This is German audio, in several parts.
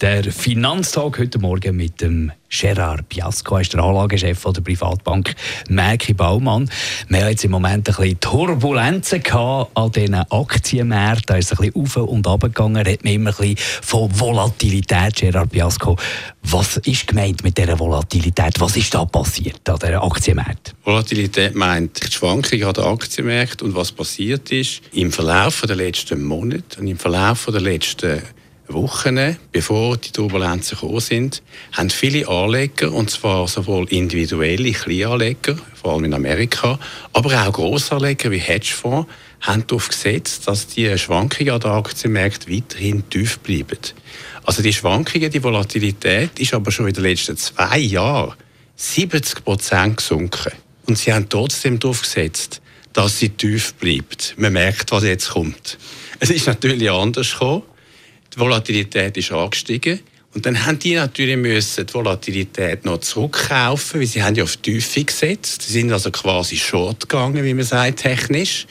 der Finanztag heute Morgen mit dem Gerard Piasco, er ist der Anlagechef der Privatbank Merki Baumann. Wir haben jetzt im Moment ein bisschen Turbulenzen an diesen Aktienmärkten. Da ist es ein bisschen auf und ab gegangen. Da hat man immer ein bisschen von Volatilität, Gerard Piasco. Was ist gemeint mit dieser Volatilität? Was ist da passiert an diesen Aktienmärkten? Volatilität meint die Schwankung an den Aktienmärkten und was passiert ist im Verlauf der letzten Monate und im Verlauf der letzten Wochen, bevor die Turbulenzen gekommen sind, haben viele Anleger, und zwar sowohl individuelle Kleinanleger, vor allem in Amerika, aber auch Grossanleger wie Hedgefonds, haben darauf gesetzt, dass die Schwankungen an den Aktienmärkten weiterhin tief bleiben. Also die Schwankungen, die Volatilität ist aber schon in den letzten zwei Jahren 70 Prozent gesunken. Und sie haben trotzdem darauf gesetzt, dass sie tief bleibt. Man merkt, was jetzt kommt. Es ist natürlich anders gekommen. Die Volatilität ist angestiegen. Und dann haben die natürlich müssen die Volatilität noch zurückkaufen, weil sie haben ja auf die Tiefe gesetzt. Sie sind also quasi short gegangen, wie man sagt, technisch.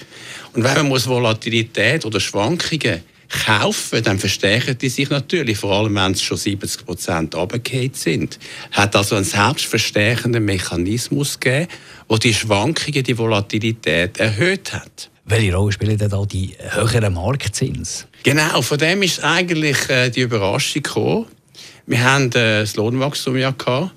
Und wenn man muss Volatilität oder Schwankungen kaufen, dann verstärken die sich natürlich, vor allem wenn es schon 70 Prozent runtergefallen sind. Hat also einen selbstverstärkenden Mechanismus gegeben, der die Schwankungen, die Volatilität erhöht hat. Welche Rolle spielen denn da die höheren Marktzins? Genau, von dem ist eigentlich äh, die Überraschung gekommen. Wir haben äh, das Lohnwachstum ja gehabt,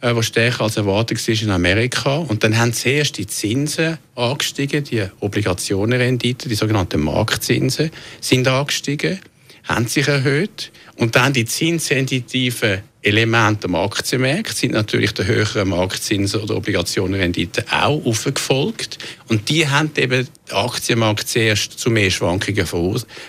äh, was stärker als erwartet war in Amerika. Und dann haben zuerst die Zinsen angestiegen, die Obligationenrendite, die sogenannten Marktzinsen, sind angestiegen, haben sich erhöht. Und dann die zinssensitiven Elemente am Aktienmarkt sind natürlich der höheren Marktzinsen oder Obligationenrendite auch aufgefolgt. Und die haben eben den Aktienmarkt zuerst zu mehr Schwankungen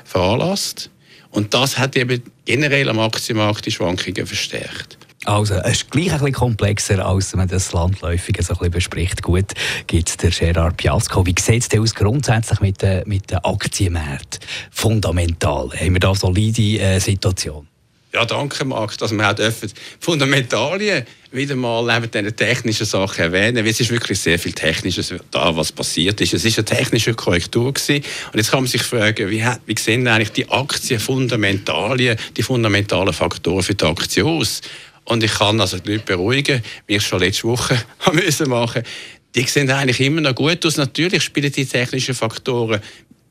veranlasst. Und das hat eben generell am Aktienmarkt die Schwankungen verstärkt. Also, es ist gleich ein bisschen komplexer, als man das Landläufige so ein bisschen bespricht. Gut, gibt es der Gerard Piasco. Wie sieht es denn aus grundsätzlich mit den, mit den Aktienmärkten? Fundamental. Haben wir da solide äh, Situation? Ja, danke, Marc, dass wir auch dürfen Fundamentalien wieder mal neben diesen technischen Sachen erwähnen, es ist wirklich sehr viel Technisches da, was passiert ist. Es ist eine technische Korrektur gewesen. und jetzt kann man sich fragen, wie, wie sehen eigentlich die Aktienfundamentalien, die fundamentalen Faktoren für die Aktie aus? Und ich kann also die Leute beruhigen, wie ich schon letzte Woche müssen machen. Die sehen eigentlich immer noch gut aus. Natürlich spielen die technischen Faktoren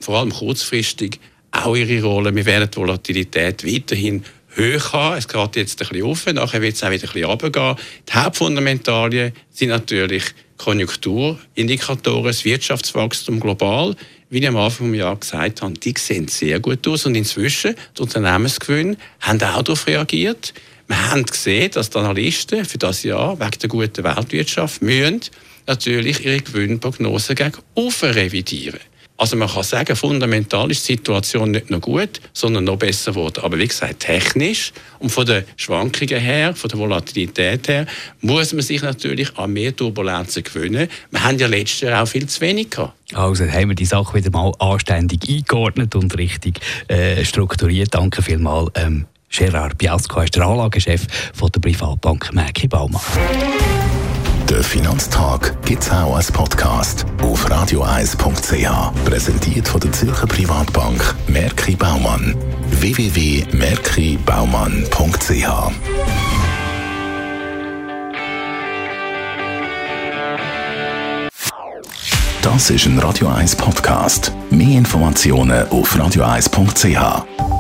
vor allem kurzfristig auch ihre Rolle. Wir werden die Volatilität weiterhin hoch haben. Es geht jetzt ein bisschen auf, nachher wird es auch wieder ein bisschen runtergehen. Die Hauptfundamentalien sind natürlich Konjunkturindikatoren, das Wirtschaftswachstum global. Wie ich am Anfang des Jahres gesagt habe, die sehen sehr gut aus. Und inzwischen, die Unternehmensgewinne haben auch darauf reagiert. Wir haben gesehen, dass die Analysten für das Jahr wegen der guten Weltwirtschaft müssen natürlich ihre Gewinnprognosen gegen revidieren. Also man kann sagen, fundamental ist die Situation nicht nur gut, sondern noch besser geworden. Aber wie gesagt, technisch und von den Schwankungen her, von der Volatilität her, muss man sich natürlich an mehr Turbulenzen gewöhnen. Wir haben ja letztes Jahr auch viel zu wenig gehabt. Also haben wir die Sache wieder mal anständig eingeordnet und richtig äh, strukturiert. Danke vielmals. Ähm, Gerard Biasco ist der Anlagechef von der Privatbank Merki Baumann. Der Finanztag gibt es auch als Podcast auf radioeis.ch. Präsentiert von der Zürcher Privatbank Merki Baumann. www.merkibaumann.ch Das ist ein Radio 1 Podcast. Mehr Informationen auf radioeis.ch.